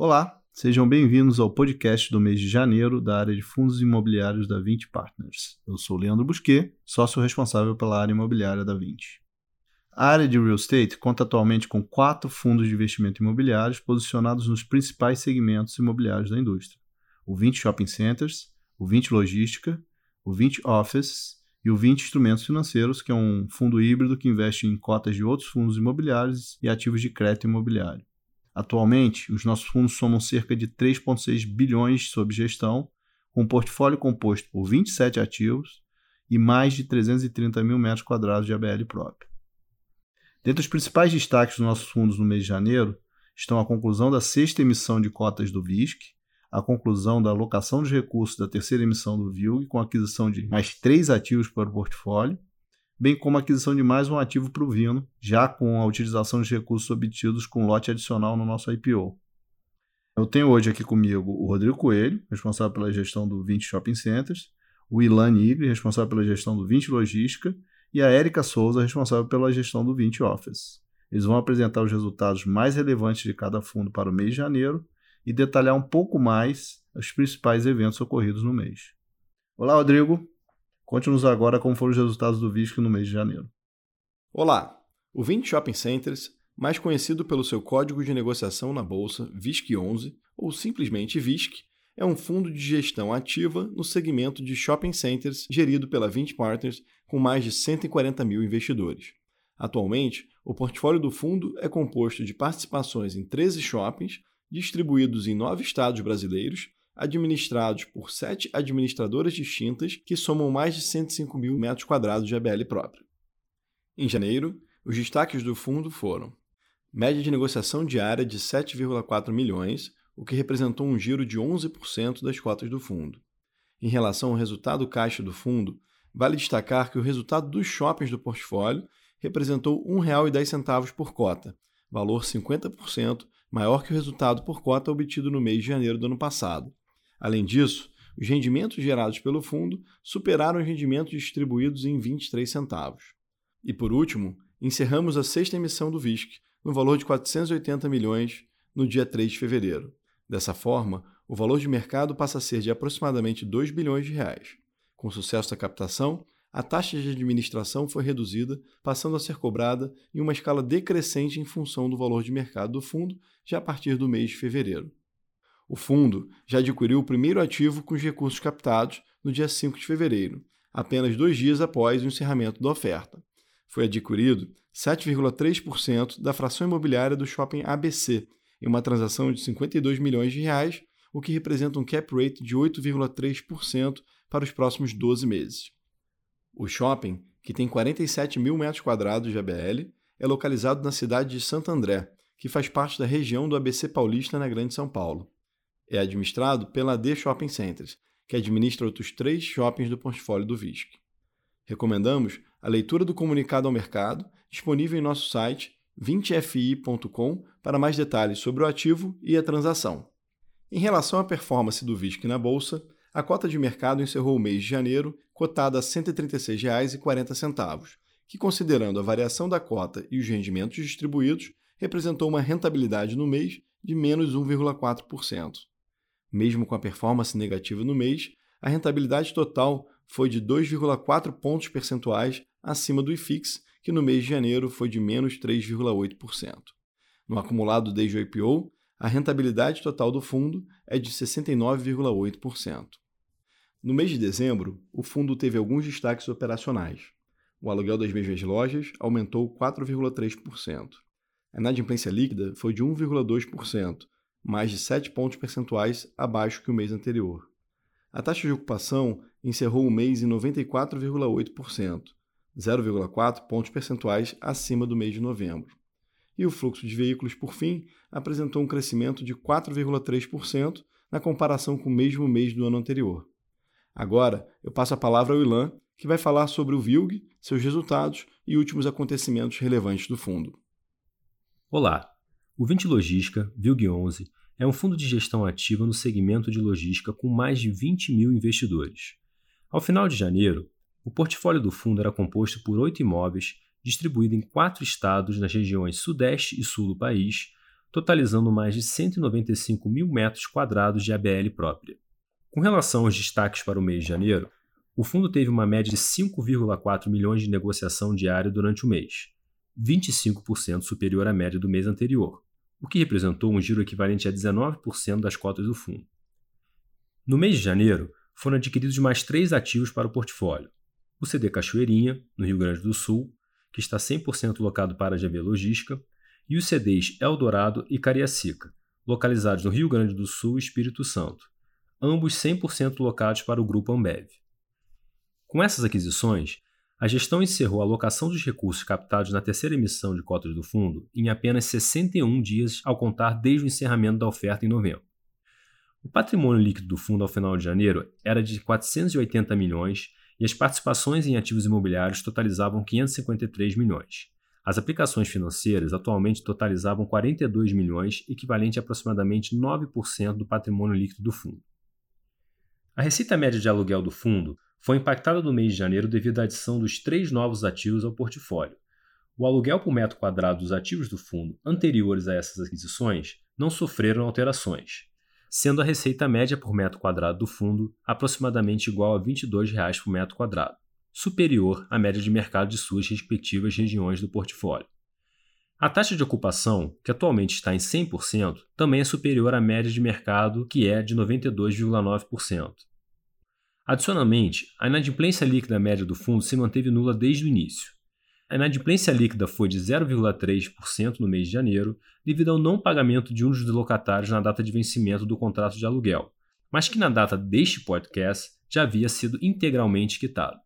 Olá, sejam bem-vindos ao podcast do mês de janeiro da área de fundos imobiliários da 20 Partners. Eu sou Leandro Busquet, sócio responsável pela área imobiliária da 20. A área de real estate conta atualmente com quatro fundos de investimento imobiliários posicionados nos principais segmentos imobiliários da indústria: o 20 Shopping Centers, o 20 Logística, o 20 Office e o 20 Instrumentos Financeiros, que é um fundo híbrido que investe em cotas de outros fundos imobiliários e ativos de crédito imobiliário. Atualmente, os nossos fundos somam cerca de 3,6 bilhões sob gestão, com um portfólio composto por 27 ativos e mais de 330 mil metros quadrados de ABL próprio. Dentre os principais destaques dos nossos fundos no mês de janeiro estão a conclusão da sexta emissão de cotas do VISC, a conclusão da alocação de recursos da terceira emissão do VILG, com aquisição de mais três ativos para o portfólio, bem como a aquisição de mais um ativo para o Vino, já com a utilização de recursos obtidos com lote adicional no nosso IPO. Eu tenho hoje aqui comigo o Rodrigo Coelho, responsável pela gestão do 20 Shopping Centers, o Ilan Nigri, responsável pela gestão do 20 Logística, e a Érica Souza, responsável pela gestão do 20 Office. Eles vão apresentar os resultados mais relevantes de cada fundo para o mês de janeiro e detalhar um pouco mais os principais eventos ocorridos no mês. Olá, Rodrigo. Conte-nos agora como foram os resultados do VISC no mês de janeiro. Olá! O 20 Shopping Centers, mais conhecido pelo seu código de negociação na bolsa VISC11 ou simplesmente VISC, é um fundo de gestão ativa no segmento de shopping centers gerido pela 20 Partners com mais de 140 mil investidores. Atualmente, o portfólio do fundo é composto de participações em 13 shoppings distribuídos em nove estados brasileiros administrados por sete administradoras distintas que somam mais de 105 mil metros quadrados de ABL próprio. Em janeiro, os destaques do fundo foram média de negociação diária de 7,4 milhões, o que representou um giro de 11% das cotas do fundo. Em relação ao resultado caixa do fundo, vale destacar que o resultado dos shoppings do portfólio representou R$ 1,10 por cota, valor 50% maior que o resultado por cota obtido no mês de janeiro do ano passado, Além disso, os rendimentos gerados pelo fundo superaram os rendimentos distribuídos em 23 centavos. E por último, encerramos a sexta emissão do VISC, no valor de 480 milhões, no dia 3 de fevereiro. Dessa forma, o valor de mercado passa a ser de aproximadamente 2 bilhões de reais. Com o sucesso da captação, a taxa de administração foi reduzida, passando a ser cobrada em uma escala decrescente em função do valor de mercado do fundo já a partir do mês de fevereiro. O fundo já adquiriu o primeiro ativo com os recursos captados no dia 5 de fevereiro, apenas dois dias após o encerramento da oferta. Foi adquirido 7,3% da fração imobiliária do shopping ABC, em uma transação de 52 milhões de reais, o que representa um cap rate de 8,3% para os próximos 12 meses. O shopping, que tem 47 mil metros quadrados de ABL, é localizado na cidade de Santo André, que faz parte da região do ABC Paulista na Grande São Paulo é administrado pela D Shopping Centers, que administra outros três shoppings do portfólio do VISC. Recomendamos a leitura do comunicado ao mercado, disponível em nosso site 20fi.com para mais detalhes sobre o ativo e a transação. Em relação à performance do VISC na bolsa, a cota de mercado encerrou o mês de janeiro cotada a R$ 136,40, que, considerando a variação da cota e os rendimentos distribuídos, representou uma rentabilidade no mês de menos 1,4%. Mesmo com a performance negativa no mês, a rentabilidade total foi de 2,4 pontos percentuais acima do IFIX, que no mês de janeiro foi de menos 3,8%. No acumulado desde o IPO, a rentabilidade total do fundo é de 69,8%. No mês de dezembro, o fundo teve alguns destaques operacionais. O aluguel das mesmas lojas aumentou 4,3%. A inadimplência líquida foi de 1,2%, mais de 7 pontos percentuais abaixo que o mês anterior. A taxa de ocupação encerrou o mês em 94,8%, 0,4 pontos percentuais acima do mês de novembro. E o fluxo de veículos, por fim, apresentou um crescimento de 4,3% na comparação com o mesmo mês do ano anterior. Agora, eu passo a palavra ao Ilan, que vai falar sobre o VILG, seus resultados e últimos acontecimentos relevantes do fundo. Olá, o 20 Logística, VILG11, é um fundo de gestão ativa no segmento de logística com mais de 20 mil investidores. Ao final de janeiro, o portfólio do fundo era composto por oito imóveis distribuídos em quatro estados nas regiões Sudeste e Sul do país, totalizando mais de 195 mil metros quadrados de ABL própria. Com relação aos destaques para o mês de janeiro, o fundo teve uma média de 5,4 milhões de negociação diária durante o mês, 25% superior à média do mês anterior, o que representou um giro equivalente a 19% das cotas do fundo. No mês de janeiro, foram adquiridos mais três ativos para o portfólio: o CD Cachoeirinha, no Rio Grande do Sul, que está 100% locado para a GV Logística, e os CDs Eldorado e Cariacica, localizados no Rio Grande do Sul e Espírito Santo, ambos 100% locados para o Grupo Ambev. Com essas aquisições, a gestão encerrou a alocação dos recursos captados na terceira emissão de cotas do fundo em apenas 61 dias ao contar desde o encerramento da oferta em novembro. O patrimônio líquido do fundo ao final de janeiro era de 480 milhões e as participações em ativos imobiliários totalizavam 553 milhões. As aplicações financeiras atualmente totalizavam 42 milhões, equivalente a aproximadamente 9% do patrimônio líquido do fundo. A receita média de aluguel do fundo foi impactada no mês de janeiro devido à adição dos três novos ativos ao portfólio. O aluguel por metro quadrado dos ativos do fundo anteriores a essas aquisições não sofreram alterações, sendo a receita média por metro quadrado do fundo aproximadamente igual a 22 reais por metro quadrado, superior à média de mercado de suas respectivas regiões do portfólio. A taxa de ocupação, que atualmente está em 100%, também é superior à média de mercado, que é de 92,9%. Adicionalmente, a inadimplência líquida média do fundo se manteve nula desde o início. A inadimplência líquida foi de 0,3% no mês de janeiro, devido ao não pagamento de um dos locatários na data de vencimento do contrato de aluguel, mas que na data deste podcast já havia sido integralmente quitado.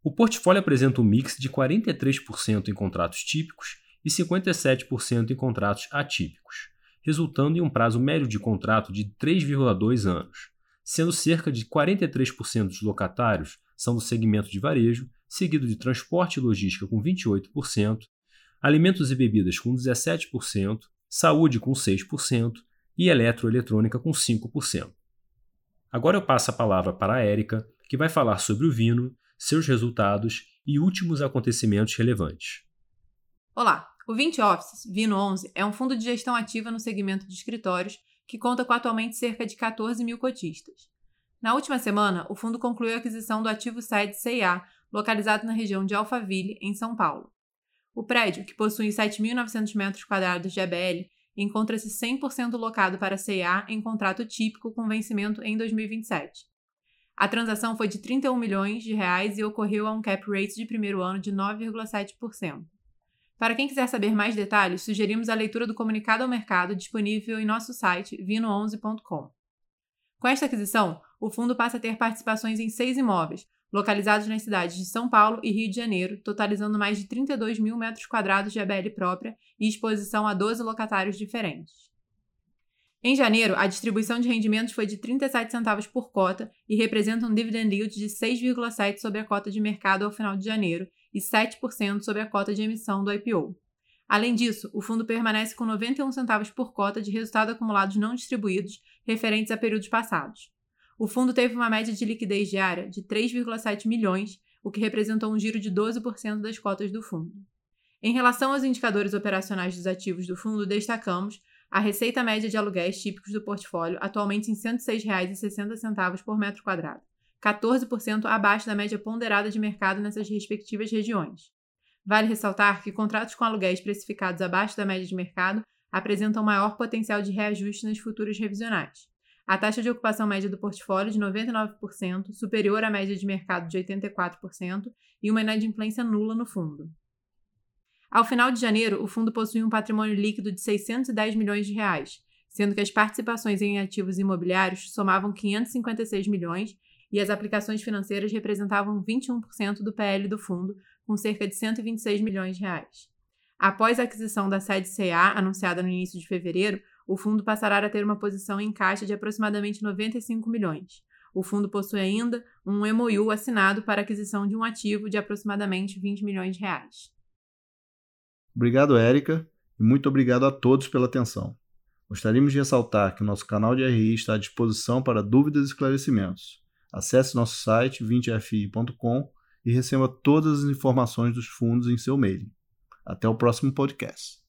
O portfólio apresenta um mix de 43% em contratos típicos e 57% em contratos atípicos, resultando em um prazo médio de contrato de 3,2 anos sendo cerca de 43% dos locatários são do segmento de varejo, seguido de transporte e logística com 28%, alimentos e bebidas com 17%, saúde com 6% e eletroeletrônica com 5%. Agora eu passo a palavra para a Érica, que vai falar sobre o Vino, seus resultados e últimos acontecimentos relevantes. Olá, o 20 Offices Vino 11 é um fundo de gestão ativa no segmento de escritórios que conta com atualmente cerca de 14 mil cotistas. Na última semana, o fundo concluiu a aquisição do ativo site CIA, localizado na região de Alphaville, em São Paulo. O prédio, que possui 7.900 metros quadrados de ABL, encontra-se 100% locado para a CIA em contrato típico com vencimento em 2027. A transação foi de 31 milhões de reais e ocorreu a um cap rate de primeiro ano de 9,7%. Para quem quiser saber mais detalhes, sugerimos a leitura do comunicado ao mercado disponível em nosso site vino11.com. Com esta aquisição, o fundo passa a ter participações em seis imóveis, localizados nas cidades de São Paulo e Rio de Janeiro, totalizando mais de 32 mil metros quadrados de ABL própria e exposição a 12 locatários diferentes. Em janeiro, a distribuição de rendimentos foi de 37 centavos por cota e representa um dividend yield de 6,7 sobre a cota de mercado ao final de janeiro e 7% sobre a cota de emissão do IPO. Além disso, o fundo permanece com 91 centavos por cota de resultados acumulados não distribuídos referentes a períodos passados. O fundo teve uma média de liquidez diária de 3,7 milhões, o que representou um giro de 12% das cotas do fundo. Em relação aos indicadores operacionais dos ativos do fundo, destacamos a receita média de aluguéis típicos do portfólio, atualmente em R$ 106,60 por metro quadrado. 14% abaixo da média ponderada de mercado nessas respectivas regiões. Vale ressaltar que contratos com aluguéis precificados abaixo da média de mercado apresentam maior potencial de reajuste nas futuras revisionais. A taxa de ocupação média do portfólio de 99%, superior à média de mercado de 84%, e uma inadimplência nula no fundo. Ao final de janeiro, o fundo possui um patrimônio líquido de 610 milhões de reais, sendo que as participações em ativos imobiliários somavam 556 milhões e as aplicações financeiras representavam 21% do PL do fundo, com cerca de 126 milhões de reais. Após a aquisição da sede CA, anunciada no início de fevereiro, o fundo passará a ter uma posição em caixa de aproximadamente 95 milhões. O fundo possui ainda um MOU assinado para aquisição de um ativo de aproximadamente 20 milhões de reais. Obrigado, Érica, e muito obrigado a todos pela atenção. Gostaríamos de ressaltar que nosso canal de RI está à disposição para dúvidas e esclarecimentos. Acesse nosso site 20fi.com e receba todas as informações dos fundos em seu e-mail. Até o próximo podcast.